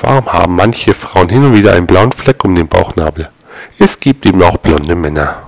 Warum haben manche Frauen hin und wieder einen blauen Fleck um den Bauchnabel? Es gibt eben auch blonde Männer.